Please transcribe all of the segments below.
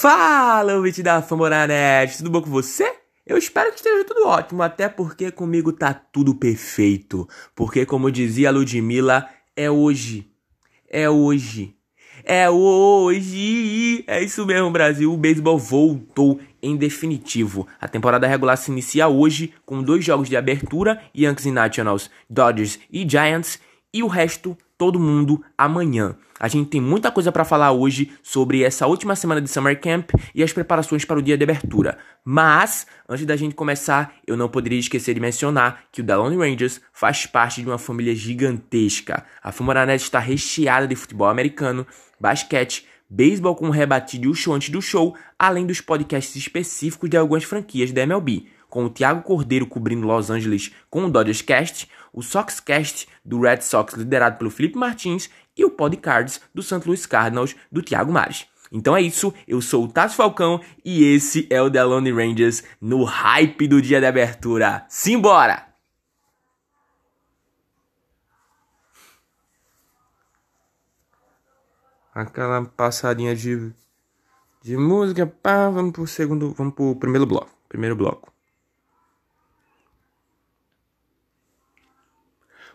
Fala, ouvinte da Famoranet, tudo bom com você? Eu espero que esteja tudo ótimo, até porque comigo tá tudo perfeito. Porque, como dizia a Ludmilla, é hoje. É hoje. É hoje! É isso mesmo, Brasil. O beisebol voltou em definitivo. A temporada regular se inicia hoje com dois jogos de abertura: Yankees e Nationals, Dodgers e Giants, e o resto todo mundo amanhã. A gente tem muita coisa para falar hoje sobre essa última semana de Summer Camp e as preparações para o dia de abertura. Mas, antes da gente começar, eu não poderia esquecer de mencionar que o The Lone Rangers faz parte de uma família gigantesca. A Fumoranet está recheada de futebol americano, basquete, beisebol com rebatido e o show antes do show, além dos podcasts específicos de algumas franquias da MLB com o Thiago Cordeiro cobrindo Los Angeles com o Dodgers Cast, o Sox Cast do Red Sox liderado pelo Felipe Martins e o Podcards do St. Louis Cardinals do Thiago Mares. Então é isso, eu sou o Tassi Falcão e esse é o The Lone Rangers no hype do dia de abertura. Simbora! Aquela passadinha de, de música, pá, vamos pro segundo, vamos pro primeiro bloco. Primeiro bloco.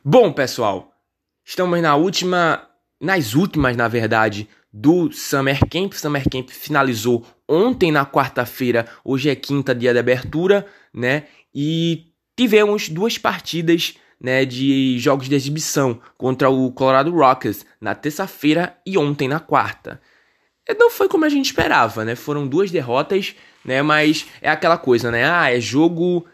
Bom, pessoal, estamos na última, nas últimas, na verdade, do Summer Camp. Summer Camp finalizou ontem na quarta-feira, hoje é quinta, dia de abertura, né? E tivemos duas partidas, né, de jogos de exibição contra o Colorado Rockets na terça-feira e ontem na quarta. Não foi como a gente esperava, né? Foram duas derrotas, né? Mas é aquela coisa, né? Ah, é jogo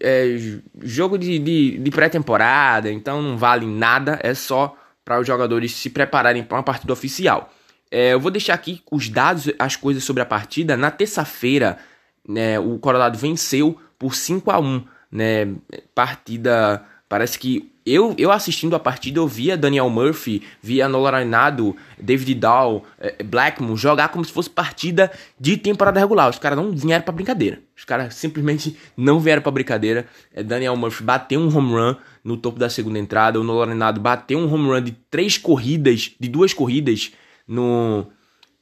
é, jogo de, de, de pré-temporada, então não vale nada, é só para os jogadores se prepararem para uma partida oficial. É, eu vou deixar aqui os dados, as coisas sobre a partida. Na terça-feira, né, o Colorado venceu por 5 a 1 né, partida Parece que eu, eu assistindo a partida, eu via Daniel Murphy, via Nolan Arenado, David Dahl, eh, Blackmon jogar como se fosse partida de temporada regular. Os caras não vieram pra brincadeira. Os caras simplesmente não vieram pra brincadeira. É, Daniel Murphy bateu um home run no topo da segunda entrada. O Nolan bateu um home run de três corridas, de duas corridas no,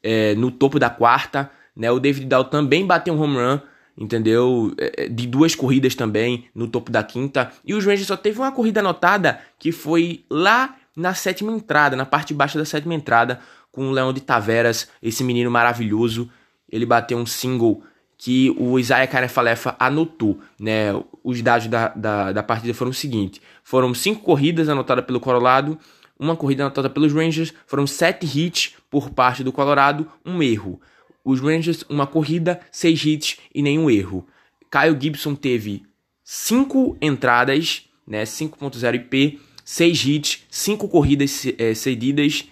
é, no topo da quarta. Né? O David Dahl também bateu um home run entendeu? É, é, de duas corridas também no topo da quinta. E os Rangers só teve uma corrida anotada que foi lá na sétima entrada, na parte baixa da sétima entrada, com o Leão de Taveras, esse menino maravilhoso. Ele bateu um single que o Isaiah Carefalefa anotou, né? Os dados da, da, da partida foram o seguinte: foram cinco corridas anotadas pelo Colorado, uma corrida anotada pelos Rangers, foram sete hits por parte do Colorado, um erro. Os Rangers, uma corrida, seis hits e nenhum erro. Kyle Gibson teve cinco entradas, né, 5.0 IP, seis hits, cinco corridas é, cedidas,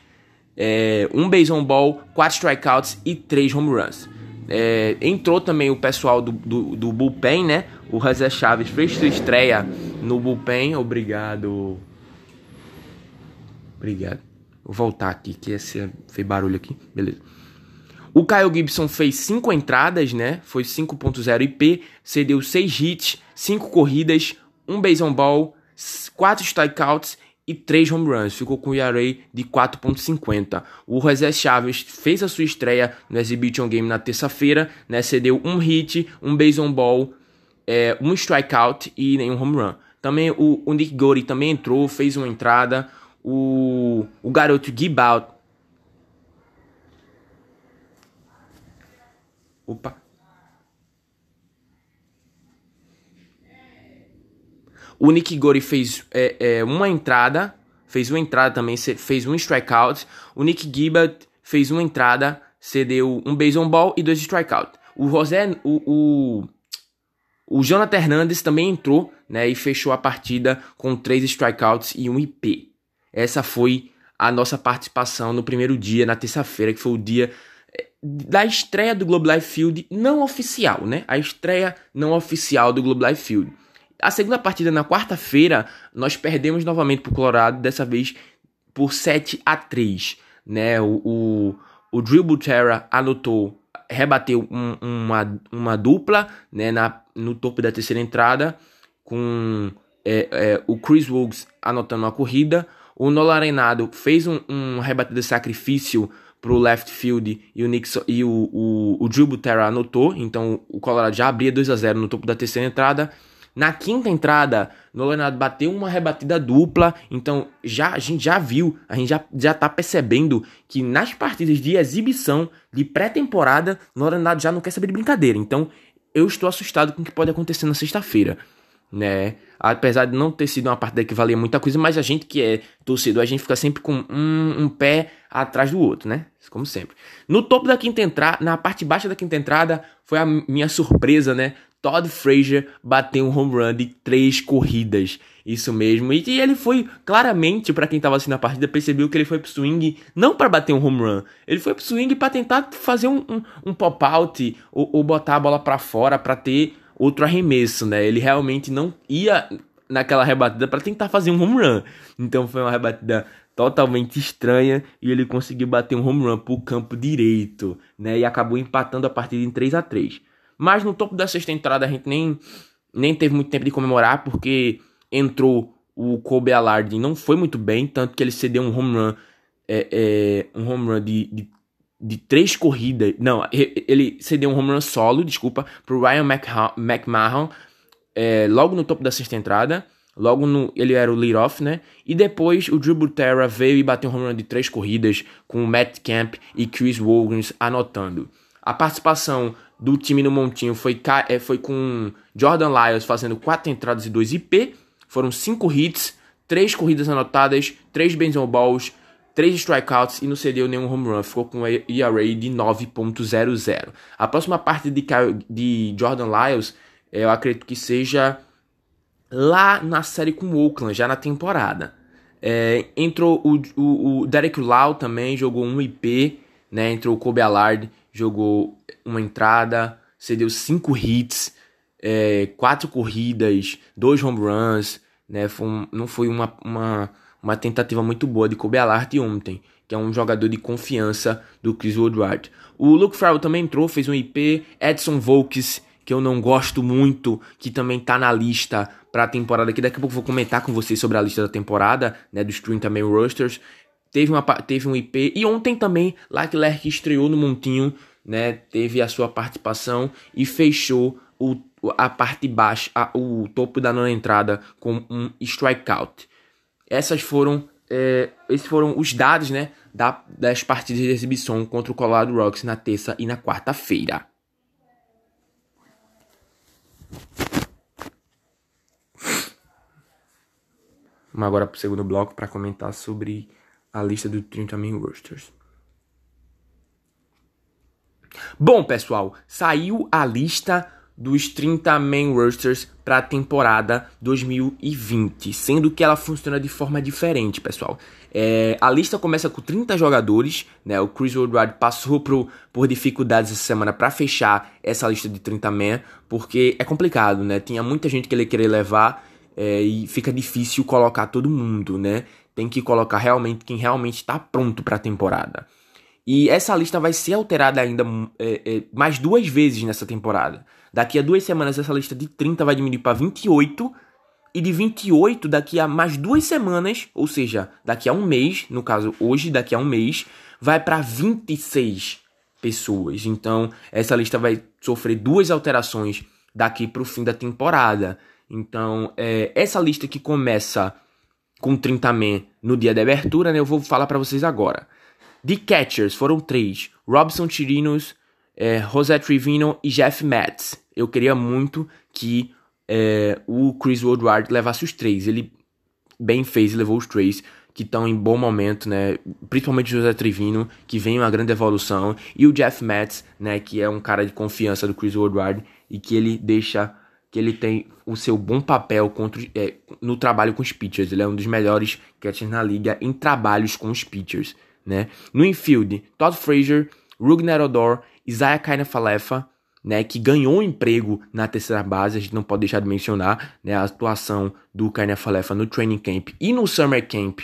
é, um base on ball, quatro strikeouts e três home runs. É, entrou também o pessoal do, do, do bullpen, né? O José Chaves fez sua estreia no bullpen. Obrigado. Obrigado. Vou voltar aqui, que esse fez barulho aqui. Beleza. O Kyle Gibson fez 5 entradas, né? Foi 5.0 IP, cedeu 6 hits, 5 corridas, 1 base on ball, 4 strikeouts e 3 home runs. Ficou com o ERA de 4.50. O José Chaves fez a sua estreia no Exhibition Game na terça-feira, né? Cedeu 1 hit, 1 base on ball, é, 1 strikeout e nenhum home run. Também o, o Nick Gori também entrou, fez uma entrada. O, o garoto Gibout Opa. O Nick Gori fez é, é, uma entrada, fez uma entrada também, fez um strikeout. O Nick Gibbard fez uma entrada, cedeu um base on ball e dois strikeouts. O José, o, o, o Jonathan Hernandez também entrou, né, e fechou a partida com três strikeouts e um IP. Essa foi a nossa participação no primeiro dia, na terça-feira, que foi o dia da estreia do Globe Life Field não oficial, né? A estreia não oficial do Globe Life Field. A segunda partida na quarta-feira, nós perdemos novamente para o Colorado, dessa vez por 7 a 3, né? O, o, o Drew Butera anotou, rebateu um, uma, uma dupla, né? Na, no topo da terceira entrada, com é, é, o Chris Woods anotando uma corrida. O Nolan Arenado fez um, um rebatida de sacrifício pro left field e o Nixon e o, o, o Drew Butera anotou, então o Colorado já abria 2 a 0 no topo da terceira entrada. Na quinta entrada, Nolanado bateu uma rebatida dupla, então já a gente já viu, a gente já, já tá percebendo que nas partidas de exibição, de pré-temporada, Nolanado já não quer saber de brincadeira. Então eu estou assustado com o que pode acontecer na sexta-feira, né? Apesar de não ter sido uma partida que valia muita coisa, mas a gente que é torcedor, a gente fica sempre com um, um pé atrás do outro, né? Como sempre. No topo da quinta entrada, na parte baixa da quinta entrada, foi a minha surpresa, né? Todd Frazier bateu um home run de três corridas. Isso mesmo. E, e ele foi claramente, para quem tava assistindo a partida, percebeu que ele foi pro swing não para bater um home run. Ele foi pro swing para tentar fazer um, um, um pop-out ou, ou, botar a bola para fora para ter outro arremesso, né? Ele realmente não ia naquela rebatida para tentar fazer um home run. Então foi uma rebatida totalmente estranha e ele conseguiu bater um home run pro campo direito, né? E acabou empatando a partida em 3 a 3 mas no topo da sexta entrada a gente nem, nem teve muito tempo de comemorar, porque entrou o Kobe Allard e não foi muito bem, tanto que ele cedeu um home run, é, é, um home run de, de, de, três corridas. Não, ele cedeu um home run solo, desculpa, pro Ryan McMahon, é, logo no topo da sexta entrada. Logo no, ele era o lead-off, né? E depois o Drew Butera veio e bateu um home run de três corridas com o Matt Camp e Chris Williams anotando. A participação do time no Montinho foi, é, foi com Jordan Lyles fazendo 4 entradas e 2 IP. Foram 5 hits, 3 corridas anotadas, 3 baseball balls, 3 strikeouts e não cedeu nenhum home run. Ficou com ERA de 9.00. A próxima parte de, de Jordan Lyles, eu acredito que seja lá na série com o Oakland, já na temporada. É, entrou o, o, o Derek Lau também, jogou um IP, né? Entrou o Kobe Allard jogou uma entrada, cedeu cinco hits, é, quatro corridas, dois home runs, né? Foi um, não foi uma, uma, uma tentativa muito boa de Kobe Alart ontem, que é um jogador de confiança do Chris Woodward. O Luke Farrell também entrou, fez um IP, Edson Volks, que eu não gosto muito, que também tá na lista para a temporada, que daqui a pouco vou comentar com vocês sobre a lista da temporada, né, dos 30 main rosters teve, uma, teve um IP. E ontem também, Leclerc estreou no Montinho, né? Teve a sua participação e fechou o, a parte baixa, a, o topo da nona entrada com um strikeout. Essas foram, é, esses foram os dados, né? Da, das partidas de exibição contra o Colorado Rocks na terça e na quarta-feira. Vamos agora para o segundo bloco para comentar sobre a lista dos 30 main rosters. Bom, pessoal, saiu a lista dos 30 main rosters para a temporada 2020, sendo que ela funciona de forma diferente, pessoal. É, a lista começa com 30 jogadores, né? O Chris Woodward passou pro, por dificuldades essa semana para fechar essa lista de 30 men, porque é complicado, né? Tinha muita gente que ele queria levar é, e fica difícil colocar todo mundo, né? Tem que colocar realmente quem realmente está pronto para a temporada. E essa lista vai ser alterada ainda é, é, mais duas vezes nessa temporada. Daqui a duas semanas, essa lista de 30 vai diminuir para 28. E de 28, daqui a mais duas semanas, ou seja, daqui a um mês, no caso hoje, daqui a um mês, vai para 26 pessoas. Então, essa lista vai sofrer duas alterações daqui para o fim da temporada. Então, é, essa lista que começa com 30 men no dia da abertura, né? Eu vou falar para vocês agora. De catchers foram três: Robson Chirinos, é, José Trivino e Jeff Metz. Eu queria muito que é, o Chris Woodward levasse os três. Ele bem fez e levou os três que estão em bom momento, né? Principalmente José Trivino, que vem uma grande evolução, e o Jeff Metz, né? Que é um cara de confiança do Chris Woodward e que ele deixa que ele tem o seu bom papel contra, é, no trabalho com os pitchers. Ele é um dos melhores catchers na liga em trabalhos com os pitchers. Né? No infield, Todd Frazier, Rugner Odor, Isaiah Kainafalefa, né, que ganhou um emprego na terceira base, a gente não pode deixar de mencionar né, a atuação do Kainafalefa no training camp e no summer camp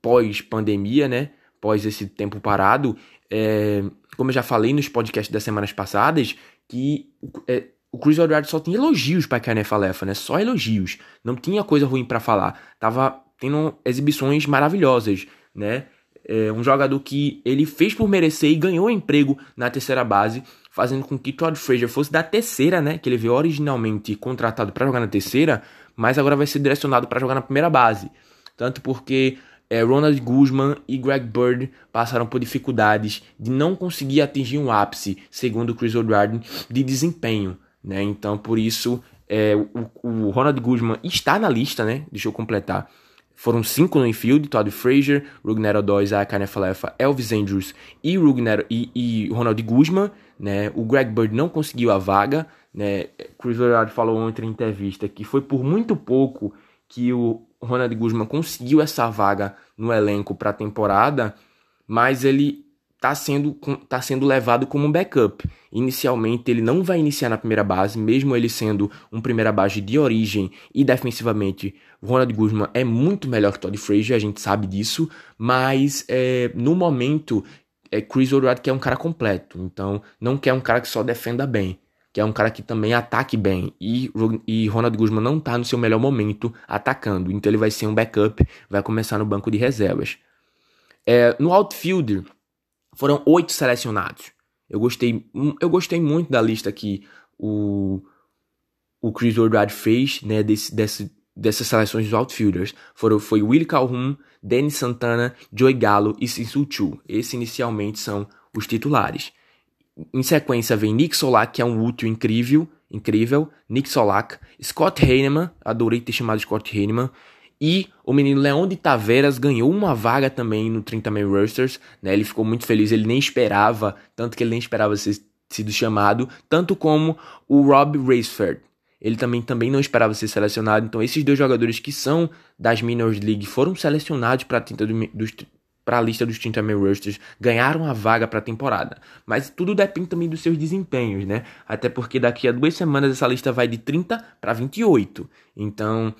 pós-pandemia, né, pós esse tempo parado. É, como eu já falei nos podcasts das semanas passadas, que é, o Chris Woodward só tinha elogios para Kenneth Falefa, né? Só elogios. Não tinha coisa ruim para falar. Tava tendo exibições maravilhosas, né? É um jogador que ele fez por merecer e ganhou emprego na terceira base, fazendo com que Todd Frazier fosse da terceira, né? Que ele veio originalmente contratado para jogar na terceira, mas agora vai ser direcionado para jogar na primeira base. Tanto porque é, Ronald Guzman e Greg Bird passaram por dificuldades de não conseguir atingir um ápice, segundo Chris O'Dwyer, de desempenho. Né? Então, por isso, é, o, o, Ronald Guzman está na lista, né? Deixa eu completar. Foram cinco no infield, Todd Frazier, Rugner Odoi, Isaiah Kanefalefa, Elvis Andrews e, Rugner, e, e Ronald Guzman. Né? O Greg Bird não conseguiu a vaga. Né? Chris O'Dwyer falou ontem em entrevista que foi por muito pouco que o Ronald Guzman conseguiu essa vaga no elenco para a temporada, mas ele está sendo, tá sendo levado como um backup. Inicialmente, ele não vai iniciar na primeira base, mesmo ele sendo um primeira base de origem e defensivamente, Ronald Guzman é muito melhor que Todd Frazier, a gente sabe disso, mas é, no momento, é, Chris O'Reilly quer um cara completo, então não quer um cara que só defenda bem que é um cara que também ataque bem. E, e Ronald Guzman não está no seu melhor momento atacando. Então ele vai ser um backup, vai começar no banco de reservas. É, no outfield, foram oito selecionados. Eu gostei, eu gostei muito da lista que o, o Chris Woodward fez, né, desse, desse, dessas seleções dos outfielders. Foram, foi Willie Calhoun, Danny Santana, Joey Gallo e Sinsu Chu. Esses inicialmente são os titulares. Em sequência vem Nick Solak, que é um útil incrível, incrível. Nick Solak, Scott Heinemann, adorei ter chamado Scott Heinemann. E o menino Leão de Taveras ganhou uma vaga também no 30 Man Roosters, né? Ele ficou muito feliz, ele nem esperava, tanto que ele nem esperava ser sido chamado, tanto como o Rob Raceford. Ele também, também não esperava ser selecionado, então esses dois jogadores que são das Minors League foram selecionados para a lista dos 30 mil Roosters ganharam a vaga para a temporada. Mas tudo depende também dos seus desempenhos, né? Até porque daqui a duas semanas essa lista vai de 30 para 28. Então,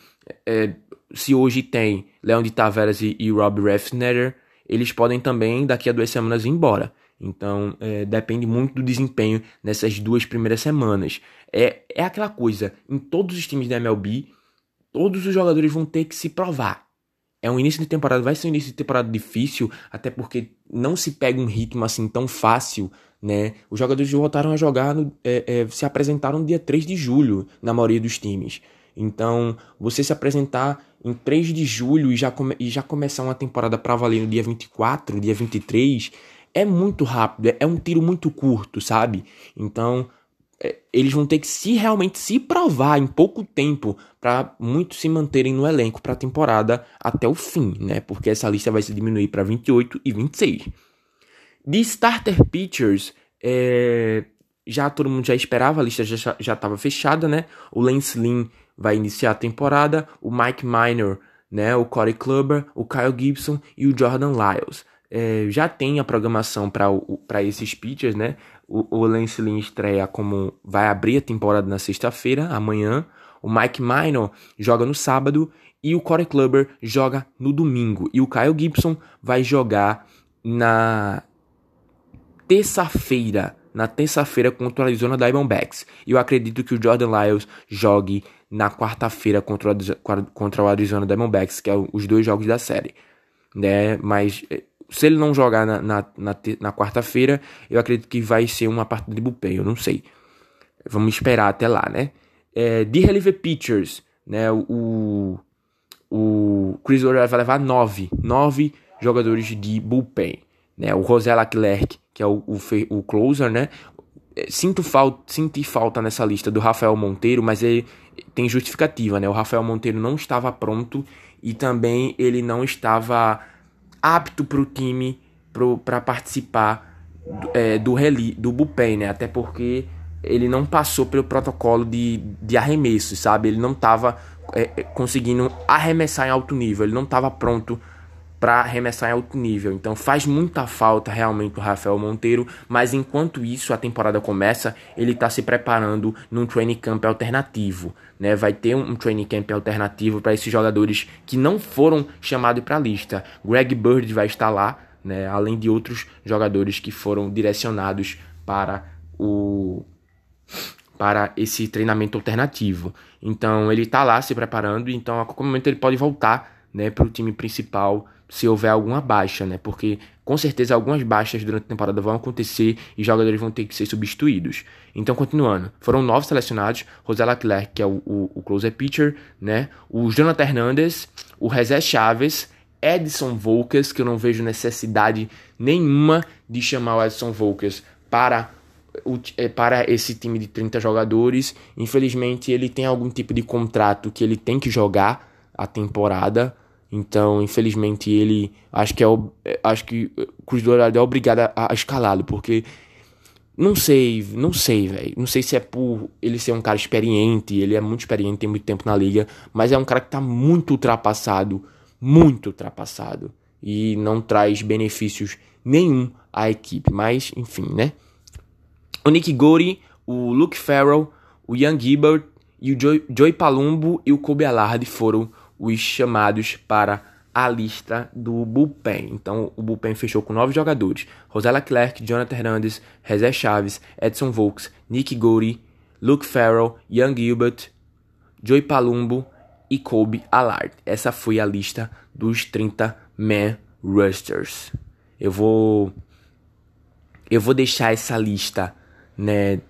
é, se hoje tem Leon de Taveras e, e Rob Refsnetter, eles podem também daqui a duas semanas ir embora. Então, é, depende muito do desempenho nessas duas primeiras semanas. É, é aquela coisa, em todos os times da MLB, todos os jogadores vão ter que se provar é um início de temporada, vai ser um início de temporada difícil, até porque não se pega um ritmo assim tão fácil, né? Os jogadores voltaram a jogar, no, é, é, se apresentaram no dia 3 de julho, na maioria dos times. Então, você se apresentar em 3 de julho e já, come, e já começar uma temporada para valer no dia 24, dia 23, é muito rápido, é, é um tiro muito curto, sabe? Então, é, eles vão ter que se realmente se provar em pouco tempo para muitos se manterem no elenco para a temporada até o fim, né? Porque essa lista vai se diminuir para 28 e 26. De starter pitchers, é, já todo mundo já esperava, a lista já estava fechada, né? O Lance Lynn vai iniciar a temporada, o Mike Minor, né? O Corey Kluber, o Kyle Gibson e o Jordan Lyles. É, já tem a programação para esses pitchers, né? O, o Lance Lynn estreia como vai abrir a temporada na sexta-feira, amanhã. O Mike Minor joga no sábado e o Corey Kluber joga no domingo. E o Kyle Gibson vai jogar na terça-feira, na terça-feira contra o Arizona Diamondbacks. E eu acredito que o Jordan Lyles jogue na quarta-feira contra, contra o Arizona Diamondbacks, que é os dois jogos da série. Né? Mas eh, se ele não jogar na, na, na, na quarta-feira, eu acredito que vai ser uma partida de bullpen, eu não sei. Vamos esperar até lá, né? É, de reliever pitchers, né? O, o Chris O'Reilly vai levar nove, nove jogadores de bullpen, né? O José Leclerc, que é o, o, o closer, né? É, sinto falta, senti falta nessa lista do Rafael Monteiro, mas ele tem justificativa, né? O Rafael Monteiro não estava pronto e também ele não estava apto para o time para participar é, do do bullpen, né? Até porque ele não passou pelo protocolo de, de arremesso, sabe? Ele não estava é, é, conseguindo arremessar em alto nível, ele não estava pronto para arremessar em alto nível. Então faz muita falta realmente o Rafael Monteiro, mas enquanto isso a temporada começa, ele está se preparando num training camp alternativo, né? Vai ter um training camp alternativo para esses jogadores que não foram chamados para a lista. Greg Bird vai estar lá, né? Além de outros jogadores que foram direcionados para o para esse treinamento alternativo. Então ele está lá se preparando, então a qualquer momento ele pode voltar, né, para o time principal se houver alguma baixa, né? Porque com certeza algumas baixas durante a temporada vão acontecer e jogadores vão ter que ser substituídos. Então, continuando, foram nove selecionados: José Leclerc, que é o, o, o closer pitcher, né? O Jonathan Hernandez, o Rezé Chaves, Edson Volkers, que eu não vejo necessidade nenhuma de chamar o Edson Volkers para é, para esse time de 30 jogadores. Infelizmente, ele tem algum tipo de contrato que ele tem que jogar a temporada. Então, infelizmente, ele acho que é, é acho que o Cruz Dourado é obrigado a, a escalá-lo, porque não sei, não sei, velho. Não sei se é por ele ser um cara experiente, ele é muito experiente, tem muito tempo na liga, mas é um cara que tá muito ultrapassado, muito ultrapassado e não traz benefícios nenhum à equipe, mas enfim, né? O Nick Gori, o Luke Farrell, o Ian Gilbert e o Joey, Joey Palumbo e o Kobe Allard foram os chamados para a lista do bullpen. Então, o bullpen fechou com nove jogadores: Rosella Clark, Jonathan Hernandez, Rezé Chaves, Edson Volks, Nick Gori, Luke Farrell, Ian Gilbert, Joey Palumbo e Kobe Allard. Essa foi a lista dos 30 man rosters. Eu vou eu vou deixar essa lista, né,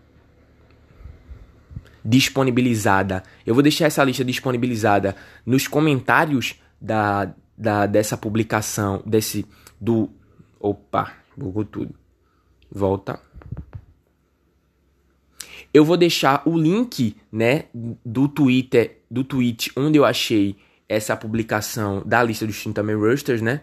disponibilizada. Eu vou deixar essa lista disponibilizada nos comentários da, da dessa publicação, desse do opa, bugou tudo. Volta. Eu vou deixar o link, né, do Twitter, do tweet onde eu achei essa publicação da lista dos 30 Man Roosters, né?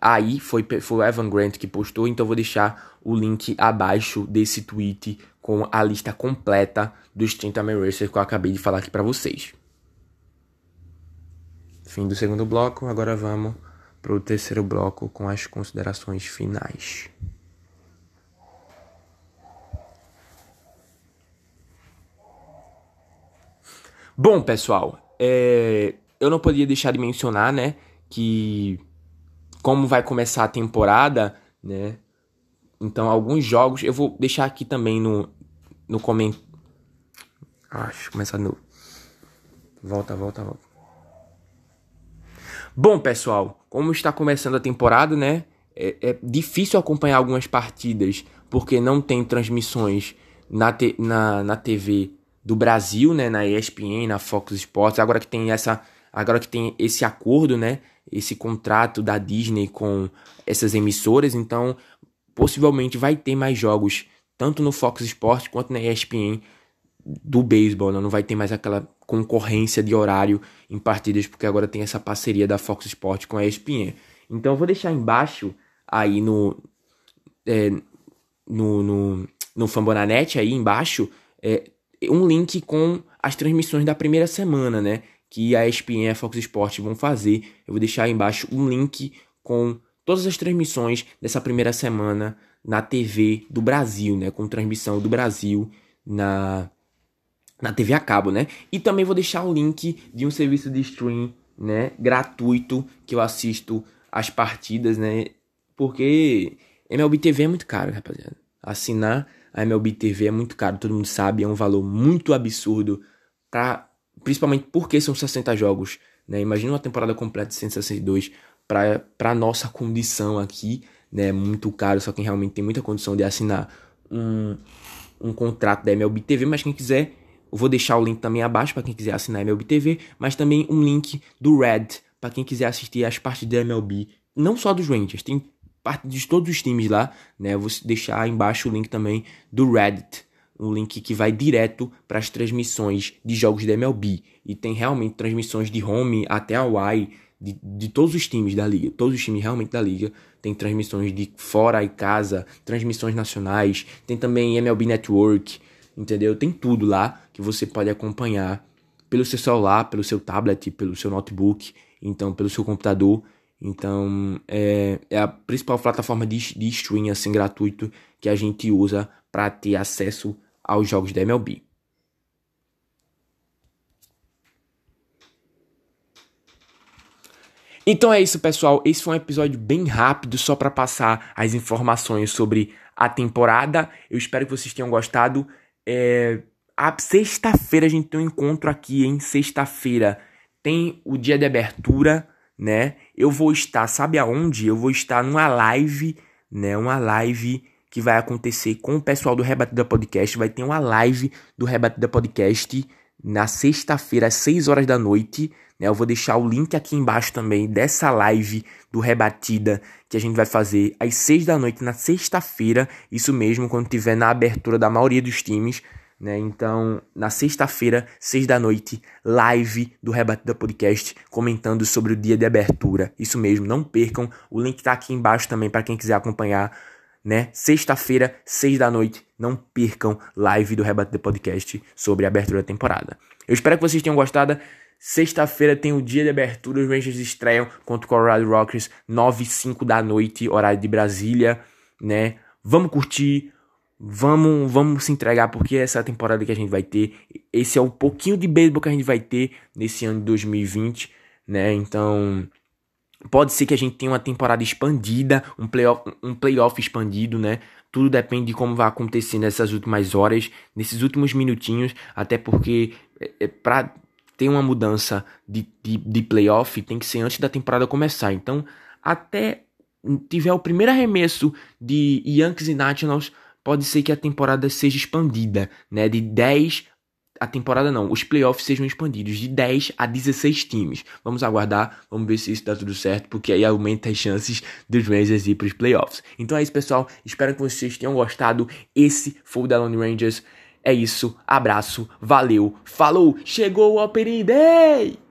Aí foi, foi o Evan Grant que postou, então eu vou deixar o link abaixo desse tweet com a lista completa dos 30 Man Racers que eu acabei de falar aqui para vocês. Fim do segundo bloco, agora vamos para o terceiro bloco com as considerações finais. Bom, pessoal, é... eu não podia deixar de mencionar, né, que como vai começar a temporada, né, então, alguns jogos, eu vou deixar aqui também no, no comentário. Acho, começar no. Volta, volta, volta. Bom, pessoal, como está começando a temporada, né? É, é difícil acompanhar algumas partidas porque não tem transmissões na, te, na, na TV do Brasil, né? Na ESPN, na Fox Sports. Agora que tem essa, agora que tem esse acordo, né? Esse contrato da Disney com essas emissoras, então possivelmente vai ter mais jogos, tanto no Fox Sports quanto na ESPN do beisebol, né? não vai ter mais aquela concorrência de horário em partidas, porque agora tem essa parceria da Fox Sports com a ESPN. Então eu vou deixar embaixo aí no é, no, no, no Fambonanet aí embaixo é, um link com as transmissões da primeira semana, né? Que a ESPN e a Fox Sports vão fazer. Eu vou deixar aí embaixo um link com todas as transmissões dessa primeira semana na TV do Brasil, né? Com transmissão do Brasil na, na TV a cabo, né? E também vou deixar o link de um serviço de stream, né? Gratuito que eu assisto as partidas, né? Porque MLB TV é muito caro, rapaziada. Assinar a MLB TV é muito caro, todo mundo sabe, é um valor muito absurdo para principalmente porque são 60 jogos, né? Imagina uma temporada completa de 162 para nossa condição aqui, né? Muito caro, só quem realmente tem muita condição de assinar um, um contrato da MLB TV, mas quem quiser, eu vou deixar o link também abaixo para quem quiser assinar a MLB TV, mas também um link do Red para quem quiser assistir as partidas da MLB, não só dos Rangers, tem parte de todos os times lá, né? Eu vou deixar embaixo o link também do Reddit, um link que vai direto para as transmissões de jogos da MLB e tem realmente transmissões de home até Hawaii, de, de todos os times da liga, todos os times realmente da liga, tem transmissões de fora e casa, transmissões nacionais, tem também MLB Network, entendeu? Tem tudo lá que você pode acompanhar pelo seu celular, pelo seu tablet, pelo seu notebook, então pelo seu computador. Então é, é a principal plataforma de, de streaming assim gratuito que a gente usa para ter acesso aos jogos da MLB. Então é isso, pessoal. Esse foi um episódio bem rápido, só para passar as informações sobre a temporada. Eu espero que vocês tenham gostado. É... A sexta-feira a gente tem um encontro aqui, em sexta-feira tem o dia de abertura, né? Eu vou estar, sabe aonde? Eu vou estar numa live, né? Uma live que vai acontecer com o pessoal do Rebatida Podcast. Vai ter uma live do Rebatida Podcast na sexta-feira, às 6 horas da noite. Né? Eu vou deixar o link aqui embaixo também dessa live do Rebatida que a gente vai fazer às 6 da noite na sexta-feira. Isso mesmo, quando tiver na abertura da maioria dos times. Né? Então, na sexta-feira, seis da noite, live do Rebatida Podcast, comentando sobre o dia de abertura. Isso mesmo, não percam. O link tá aqui embaixo também para quem quiser acompanhar. Né? Sexta-feira, seis da noite, não percam live do Rebatida Podcast sobre a abertura da temporada. Eu espero que vocês tenham gostado. Sexta-feira tem o dia de abertura, os Rangers estreiam contra o Colorado Rockers, 9 e 5 da noite, horário de Brasília, né? Vamos curtir, Vamos, vamos se entregar porque essa é a temporada que a gente vai ter. Esse é o pouquinho de beisebol que a gente vai ter nesse ano de 2020, né? Então, pode ser que a gente tenha uma temporada expandida, um playoff, um playoff expandido, né? Tudo depende de como vai acontecer nessas últimas horas, nesses últimos minutinhos, até porque é, é para ter uma mudança de, de, de playoff tem que ser antes da temporada começar. Então, até tiver o primeiro arremesso de Yankees e Nationals pode ser que a temporada seja expandida, né? De 10 a temporada não, os playoffs sejam expandidos de 10 a 16 times. Vamos aguardar, vamos ver se isso dá tudo certo, porque aí aumenta as chances dos Rangers ir para os playoffs. Então é isso, pessoal. Espero que vocês tenham gostado. Esse foi o The Lone Rangers. É isso, abraço, valeu, falou, chegou o Opening Day!